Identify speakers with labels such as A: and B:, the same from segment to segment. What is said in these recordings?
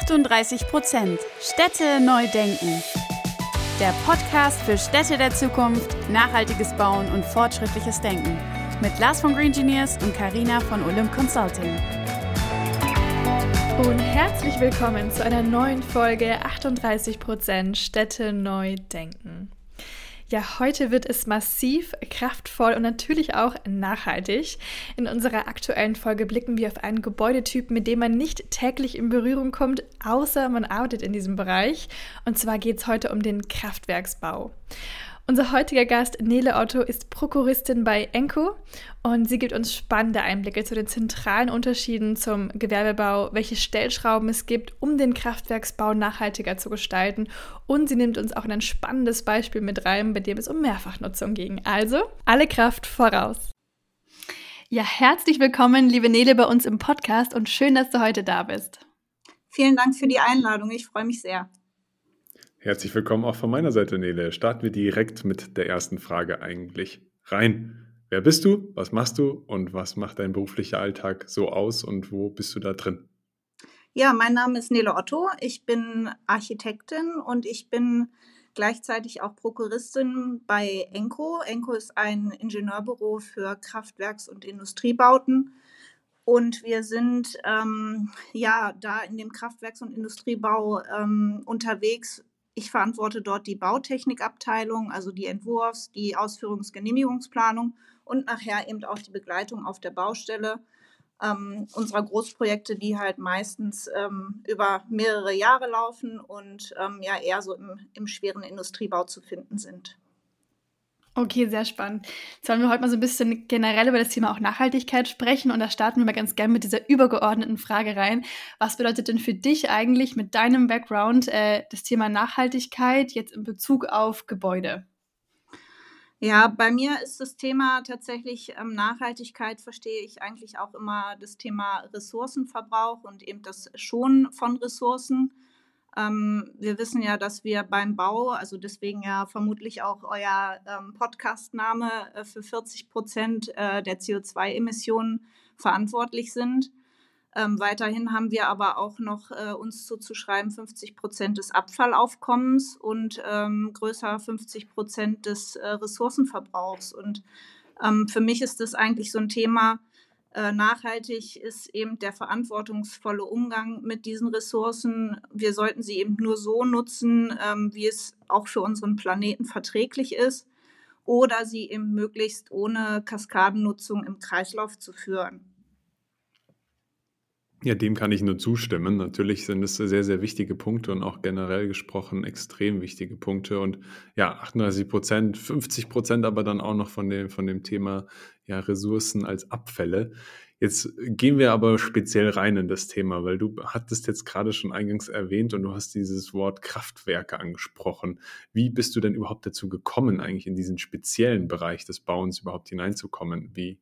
A: 38 Prozent Städte neu denken. Der Podcast für Städte der Zukunft, nachhaltiges Bauen und fortschrittliches Denken. Mit Lars von Green Engineers und Karina von Olymp Consulting.
B: Und herzlich willkommen zu einer neuen Folge 38 Prozent Städte neu denken. Ja, heute wird es massiv, kraftvoll und natürlich auch nachhaltig. In unserer aktuellen Folge blicken wir auf einen Gebäudetyp, mit dem man nicht täglich in Berührung kommt, außer man arbeitet in diesem Bereich. Und zwar geht es heute um den Kraftwerksbau. Unser heutiger Gast Nele Otto ist Prokuristin bei Enco und sie gibt uns spannende Einblicke zu den zentralen Unterschieden zum Gewerbebau, welche Stellschrauben es gibt, um den Kraftwerksbau nachhaltiger zu gestalten und sie nimmt uns auch ein spannendes Beispiel mit rein, bei dem es um Mehrfachnutzung ging. Also, alle Kraft voraus. Ja, herzlich willkommen, liebe Nele, bei uns im Podcast und schön, dass du heute da bist.
C: Vielen Dank für die Einladung. Ich freue mich sehr.
D: Herzlich willkommen auch von meiner Seite, Nele. Starten wir direkt mit der ersten Frage eigentlich rein. Wer bist du? Was machst du? Und was macht dein beruflicher Alltag so aus? Und wo bist du da drin?
C: Ja, mein Name ist Nele Otto. Ich bin Architektin und ich bin gleichzeitig auch Prokuristin bei Enco. Enco ist ein Ingenieurbüro für Kraftwerks- und Industriebauten. Und wir sind ähm, ja da in dem Kraftwerks- und Industriebau ähm, unterwegs ich verantworte dort die Bautechnikabteilung, also die Entwurfs-, die Ausführungsgenehmigungsplanung und nachher eben auch die Begleitung auf der Baustelle ähm, unserer Großprojekte, die halt meistens ähm, über mehrere Jahre laufen und ähm, ja eher so im, im schweren Industriebau zu finden sind.
B: Okay, sehr spannend. Jetzt wollen wir heute mal so ein bisschen generell über das Thema auch Nachhaltigkeit sprechen und da starten wir mal ganz gerne mit dieser übergeordneten Frage rein. Was bedeutet denn für dich eigentlich mit deinem Background äh, das Thema Nachhaltigkeit jetzt in Bezug auf Gebäude?
C: Ja, bei mir ist das Thema tatsächlich ähm, Nachhaltigkeit, verstehe ich eigentlich auch immer das Thema Ressourcenverbrauch und eben das Schonen von Ressourcen. Ähm, wir wissen ja, dass wir beim Bau, also deswegen ja vermutlich auch euer ähm, Podcastname äh, für 40 Prozent äh, der CO2-Emissionen verantwortlich sind. Ähm, weiterhin haben wir aber auch noch äh, uns zuzuschreiben 50 Prozent des Abfallaufkommens und ähm, größer 50 Prozent des äh, Ressourcenverbrauchs. Und ähm, für mich ist das eigentlich so ein Thema, nachhaltig ist eben der verantwortungsvolle Umgang mit diesen Ressourcen. Wir sollten sie eben nur so nutzen, ähm, wie es auch für unseren Planeten verträglich ist, oder sie eben möglichst ohne Kaskadennutzung im Kreislauf zu führen.
D: Ja, dem kann ich nur zustimmen. Natürlich sind es sehr, sehr wichtige Punkte und auch generell gesprochen extrem wichtige Punkte. Und ja, 38 Prozent, 50 Prozent aber dann auch noch von dem, von dem Thema ja, Ressourcen als Abfälle. Jetzt gehen wir aber speziell rein in das Thema, weil du hattest jetzt gerade schon eingangs erwähnt und du hast dieses Wort Kraftwerke angesprochen. Wie bist du denn überhaupt dazu gekommen, eigentlich in diesen speziellen Bereich des Bauens überhaupt hineinzukommen? Wie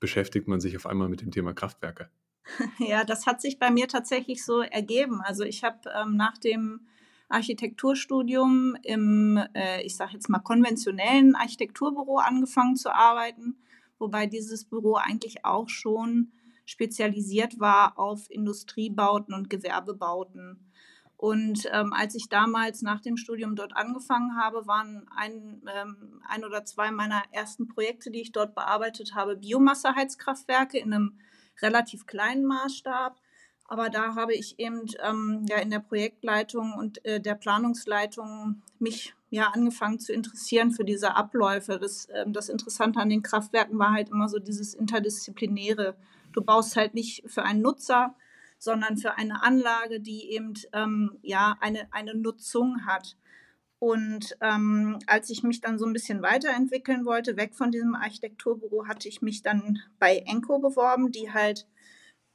D: beschäftigt man sich auf einmal mit dem Thema Kraftwerke?
C: Ja, das hat sich bei mir tatsächlich so ergeben. Also ich habe ähm, nach dem Architekturstudium im, äh, ich sage jetzt mal, konventionellen Architekturbüro angefangen zu arbeiten, wobei dieses Büro eigentlich auch schon spezialisiert war auf Industriebauten und Gewerbebauten. Und ähm, als ich damals nach dem Studium dort angefangen habe, waren ein, ähm, ein oder zwei meiner ersten Projekte, die ich dort bearbeitet habe, Biomasseheizkraftwerke in einem relativ kleinen Maßstab. Aber da habe ich eben ähm, ja in der Projektleitung und äh, der Planungsleitung mich ja angefangen zu interessieren für diese Abläufe. Das, äh, das Interessante an den Kraftwerken war halt immer so dieses Interdisziplinäre. Du baust halt nicht für einen Nutzer, sondern für eine Anlage, die eben ähm, ja eine, eine Nutzung hat. Und ähm, als ich mich dann so ein bisschen weiterentwickeln wollte, weg von diesem Architekturbüro, hatte ich mich dann bei Enco beworben, die halt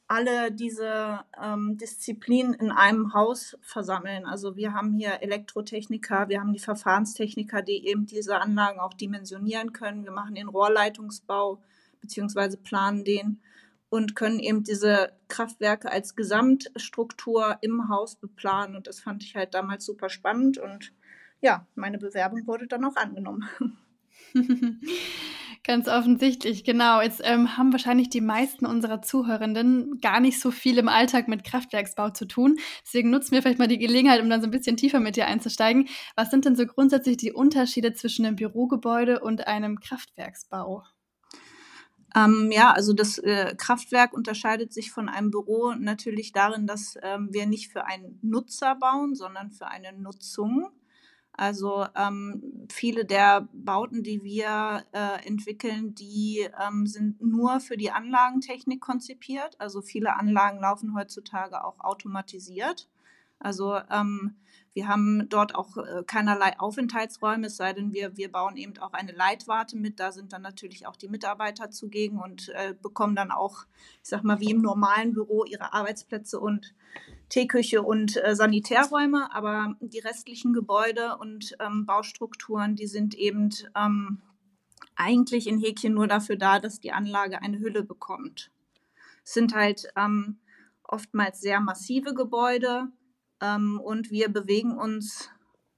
C: alle diese ähm, Disziplinen in einem Haus versammeln. Also wir haben hier Elektrotechniker, wir haben die Verfahrenstechniker, die eben diese Anlagen auch dimensionieren können. Wir machen den Rohrleitungsbau beziehungsweise planen den und können eben diese Kraftwerke als Gesamtstruktur im Haus beplanen. Und das fand ich halt damals super spannend und ja, meine Bewerbung wurde dann auch angenommen.
B: Ganz offensichtlich, genau. Jetzt ähm, haben wahrscheinlich die meisten unserer Zuhörenden gar nicht so viel im Alltag mit Kraftwerksbau zu tun. Deswegen nutzen wir vielleicht mal die Gelegenheit, um dann so ein bisschen tiefer mit dir einzusteigen. Was sind denn so grundsätzlich die Unterschiede zwischen einem Bürogebäude und einem Kraftwerksbau?
C: Ähm, ja, also das äh, Kraftwerk unterscheidet sich von einem Büro natürlich darin, dass ähm, wir nicht für einen Nutzer bauen, sondern für eine Nutzung. Also ähm, viele der Bauten, die wir äh, entwickeln, die ähm, sind nur für die Anlagentechnik konzipiert. Also viele Anlagen laufen heutzutage auch automatisiert. Also ähm, wir haben dort auch äh, keinerlei Aufenthaltsräume, es sei denn, wir, wir bauen eben auch eine Leitwarte mit. Da sind dann natürlich auch die Mitarbeiter zugegen und äh, bekommen dann auch, ich sag mal, wie im normalen Büro ihre Arbeitsplätze und Teeküche und äh, Sanitärräume, aber die restlichen Gebäude und ähm, Baustrukturen, die sind eben ähm, eigentlich in Häkchen nur dafür da, dass die Anlage eine Hülle bekommt. Es sind halt ähm, oftmals sehr massive Gebäude ähm, und wir bewegen uns,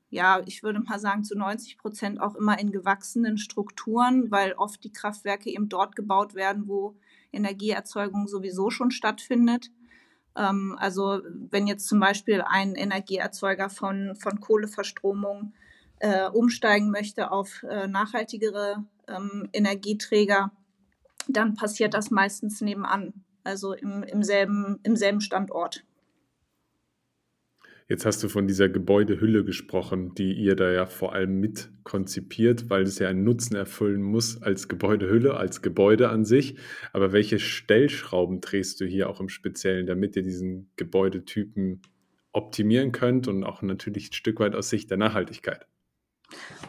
C: ja, ich würde mal sagen, zu 90 Prozent auch immer in gewachsenen Strukturen, weil oft die Kraftwerke eben dort gebaut werden, wo Energieerzeugung sowieso schon stattfindet. Ähm, also wenn jetzt zum Beispiel ein Energieerzeuger von, von Kohleverstromung äh, umsteigen möchte auf äh, nachhaltigere ähm, Energieträger, dann passiert das meistens nebenan, also im, im, selben, im selben Standort.
D: Jetzt hast du von dieser Gebäudehülle gesprochen, die ihr da ja vor allem mit konzipiert, weil es ja einen Nutzen erfüllen muss als Gebäudehülle, als Gebäude an sich. Aber welche Stellschrauben drehst du hier auch im Speziellen, damit ihr diesen Gebäudetypen optimieren könnt und auch natürlich ein Stück weit aus Sicht der Nachhaltigkeit?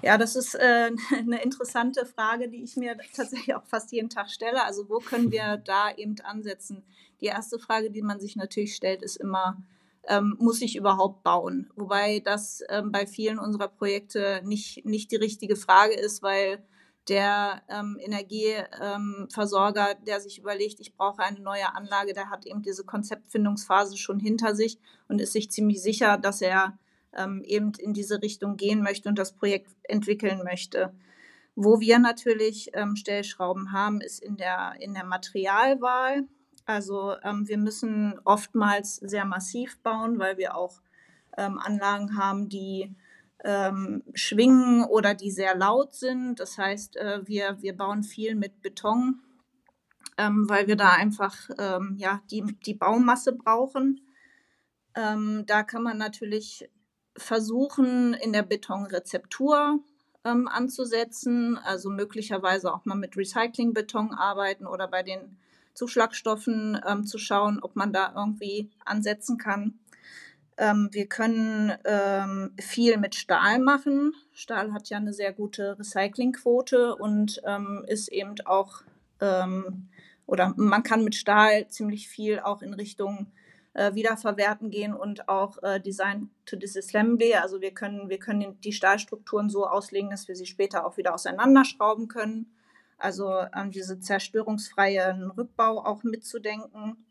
C: Ja, das ist äh, eine interessante Frage, die ich mir tatsächlich auch fast jeden Tag stelle. Also wo können wir da eben ansetzen? Die erste Frage, die man sich natürlich stellt, ist immer, ähm, muss ich überhaupt bauen? Wobei das ähm, bei vielen unserer Projekte nicht, nicht die richtige Frage ist, weil der ähm, Energieversorger, der sich überlegt, ich brauche eine neue Anlage, der hat eben diese Konzeptfindungsphase schon hinter sich und ist sich ziemlich sicher, dass er ähm, eben in diese Richtung gehen möchte und das Projekt entwickeln möchte. Wo wir natürlich ähm, Stellschrauben haben, ist in der, in der Materialwahl. Also ähm, wir müssen oftmals sehr massiv bauen, weil wir auch ähm, Anlagen haben, die ähm, schwingen oder die sehr laut sind. Das heißt, äh, wir, wir bauen viel mit Beton, ähm, weil wir da einfach ähm, ja, die, die Baumasse brauchen. Ähm, da kann man natürlich versuchen, in der Betonrezeptur anzusetzen, also möglicherweise auch mal mit Recyclingbeton arbeiten oder bei den Zuschlagstoffen ähm, zu schauen, ob man da irgendwie ansetzen kann. Ähm, wir können ähm, viel mit Stahl machen. Stahl hat ja eine sehr gute Recyclingquote und ähm, ist eben auch, ähm, oder man kann mit Stahl ziemlich viel auch in Richtung äh, Wiederverwerten gehen und auch äh, Design to Disassembly. Also wir können, wir können die Stahlstrukturen so auslegen, dass wir sie später auch wieder auseinanderschrauben können also ähm, diese zerstörungsfreien Rückbau auch mitzudenken.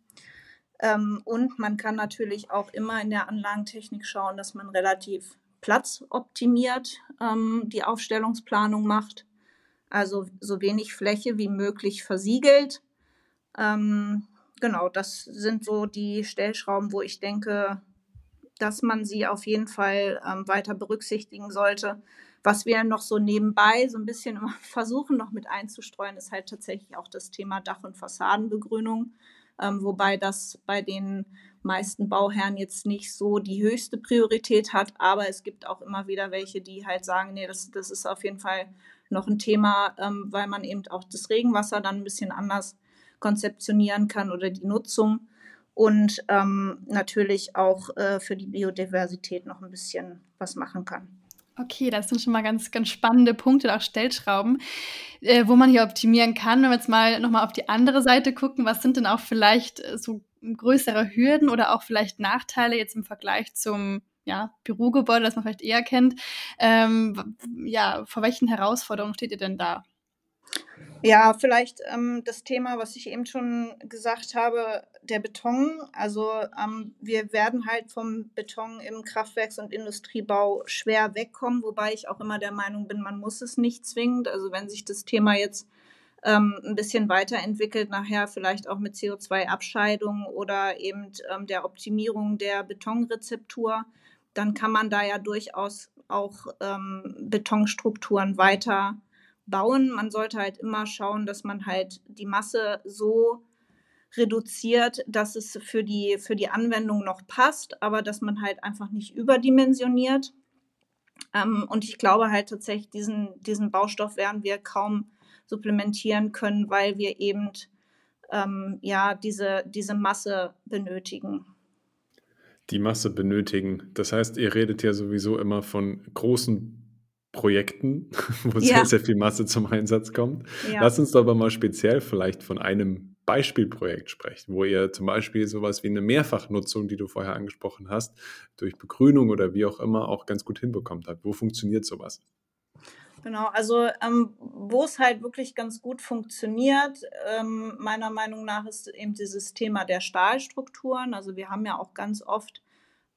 C: Ähm, und man kann natürlich auch immer in der Anlagentechnik schauen, dass man relativ platzoptimiert ähm, die Aufstellungsplanung macht. Also so wenig Fläche wie möglich versiegelt. Ähm, genau, das sind so die Stellschrauben, wo ich denke, dass man sie auf jeden Fall ähm, weiter berücksichtigen sollte. Was wir noch so nebenbei so ein bisschen immer versuchen noch mit einzustreuen, ist halt tatsächlich auch das Thema Dach- und Fassadenbegrünung, ähm, wobei das bei den meisten Bauherren jetzt nicht so die höchste Priorität hat, aber es gibt auch immer wieder welche, die halt sagen, nee, das, das ist auf jeden Fall noch ein Thema, ähm, weil man eben auch das Regenwasser dann ein bisschen anders konzeptionieren kann oder die Nutzung und ähm, natürlich auch äh, für die Biodiversität noch ein bisschen was machen kann.
B: Okay, das sind schon mal ganz, ganz spannende Punkte, auch Stellschrauben, äh, wo man hier optimieren kann. Wenn wir jetzt mal nochmal auf die andere Seite gucken, was sind denn auch vielleicht äh, so größere Hürden oder auch vielleicht Nachteile jetzt im Vergleich zum ja, Bürogebäude, das man vielleicht eher kennt? Ähm, ja, vor welchen Herausforderungen steht ihr denn da?
C: Ja, vielleicht ähm, das Thema, was ich eben schon gesagt habe, der Beton. Also ähm, wir werden halt vom Beton im Kraftwerks- und Industriebau schwer wegkommen, wobei ich auch immer der Meinung bin, man muss es nicht zwingend. Also wenn sich das Thema jetzt ähm, ein bisschen weiterentwickelt, nachher vielleicht auch mit CO2-Abscheidung oder eben ähm, der Optimierung der Betonrezeptur, dann kann man da ja durchaus auch ähm, Betonstrukturen weiter bauen. Man sollte halt immer schauen, dass man halt die Masse so reduziert, dass es für die, für die Anwendung noch passt, aber dass man halt einfach nicht überdimensioniert. Ähm, und ich glaube halt tatsächlich, diesen, diesen Baustoff werden wir kaum supplementieren können, weil wir eben ähm, ja diese, diese Masse benötigen.
D: Die Masse benötigen. Das heißt, ihr redet ja sowieso immer von großen Projekten, wo ja. sehr, sehr viel Masse zum Einsatz kommt. Ja. Lass uns doch aber mal speziell vielleicht von einem Beispielprojekt sprechen, wo ihr zum Beispiel sowas wie eine Mehrfachnutzung, die du vorher angesprochen hast, durch Begrünung oder wie auch immer auch ganz gut hinbekommt habt. Wo funktioniert sowas?
C: Genau, also ähm, wo es halt wirklich ganz gut funktioniert, ähm, meiner Meinung nach, ist eben dieses Thema der Stahlstrukturen. Also wir haben ja auch ganz oft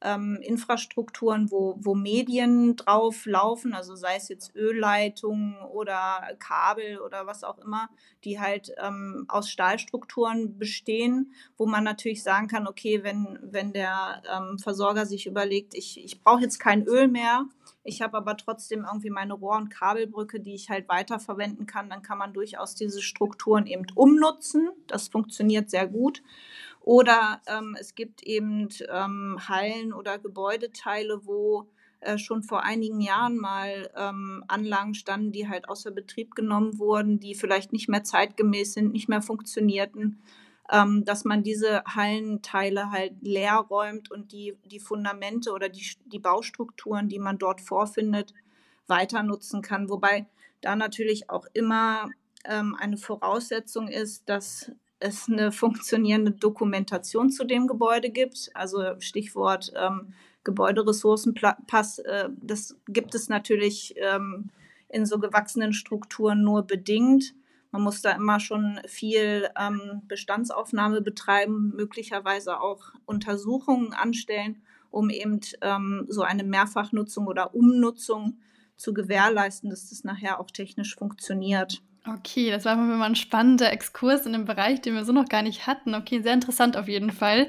C: ähm, Infrastrukturen, wo, wo Medien drauf laufen, also sei es jetzt Ölleitungen oder Kabel oder was auch immer, die halt ähm, aus Stahlstrukturen bestehen, wo man natürlich sagen kann, okay, wenn, wenn der ähm, Versorger sich überlegt, ich, ich brauche jetzt kein Öl mehr, ich habe aber trotzdem irgendwie meine Rohr- und Kabelbrücke, die ich halt weiterverwenden kann, dann kann man durchaus diese Strukturen eben umnutzen. Das funktioniert sehr gut. Oder ähm, es gibt eben ähm, Hallen oder Gebäudeteile, wo äh, schon vor einigen Jahren mal ähm, Anlagen standen, die halt außer Betrieb genommen wurden, die vielleicht nicht mehr zeitgemäß sind, nicht mehr funktionierten, ähm, dass man diese Hallenteile halt leer räumt und die, die Fundamente oder die, die Baustrukturen, die man dort vorfindet, weiter nutzen kann. Wobei da natürlich auch immer ähm, eine Voraussetzung ist, dass es eine funktionierende Dokumentation zu dem Gebäude gibt. Also Stichwort ähm, Gebäuderessourcenpass, äh, das gibt es natürlich ähm, in so gewachsenen Strukturen nur bedingt. Man muss da immer schon viel ähm, Bestandsaufnahme betreiben, möglicherweise auch Untersuchungen anstellen, um eben ähm, so eine Mehrfachnutzung oder Umnutzung zu gewährleisten, dass das nachher auch technisch funktioniert.
B: Okay, das war mal ein spannender Exkurs in einem Bereich, den wir so noch gar nicht hatten. Okay, sehr interessant auf jeden Fall.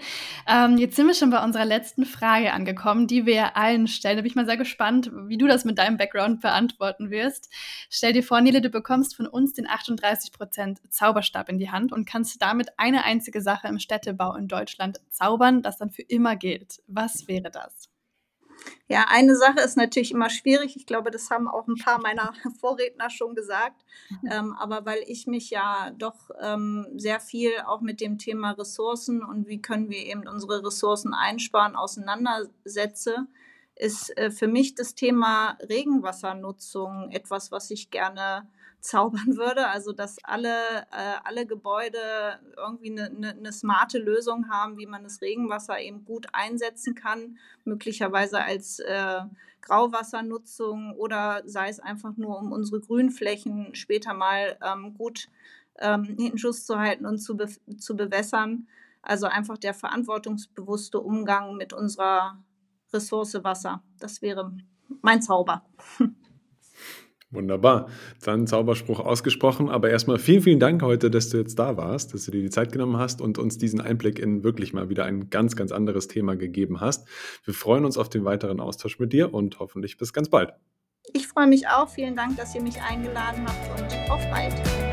B: Ähm, jetzt sind wir schon bei unserer letzten Frage angekommen, die wir allen stellen. Da bin ich mal sehr gespannt, wie du das mit deinem Background beantworten wirst. Stell dir vor, Nele, du bekommst von uns den 38% Zauberstab in die Hand und kannst damit eine einzige Sache im Städtebau in Deutschland zaubern, das dann für immer gilt. Was wäre das?
C: Ja, eine Sache ist natürlich immer schwierig. Ich glaube, das haben auch ein paar meiner Vorredner schon gesagt. Mhm. Ähm, aber weil ich mich ja doch ähm, sehr viel auch mit dem Thema Ressourcen und wie können wir eben unsere Ressourcen einsparen auseinandersetze, ist äh, für mich das Thema Regenwassernutzung etwas, was ich gerne zaubern würde. Also dass alle, äh, alle Gebäude irgendwie eine, eine, eine smarte Lösung haben, wie man das Regenwasser eben gut einsetzen kann, möglicherweise als äh, Grauwassernutzung oder sei es einfach nur, um unsere Grünflächen später mal ähm, gut ähm, hinten Schuss zu halten und zu, be zu bewässern. Also einfach der verantwortungsbewusste Umgang mit unserer Ressource Wasser. Das wäre mein Zauber.
D: Wunderbar. Dann Zauberspruch ausgesprochen. Aber erstmal vielen, vielen Dank heute, dass du jetzt da warst, dass du dir die Zeit genommen hast und uns diesen Einblick in wirklich mal wieder ein ganz, ganz anderes Thema gegeben hast. Wir freuen uns auf den weiteren Austausch mit dir und hoffentlich bis ganz bald.
C: Ich freue mich auch. Vielen Dank, dass ihr mich eingeladen habt und auf bald.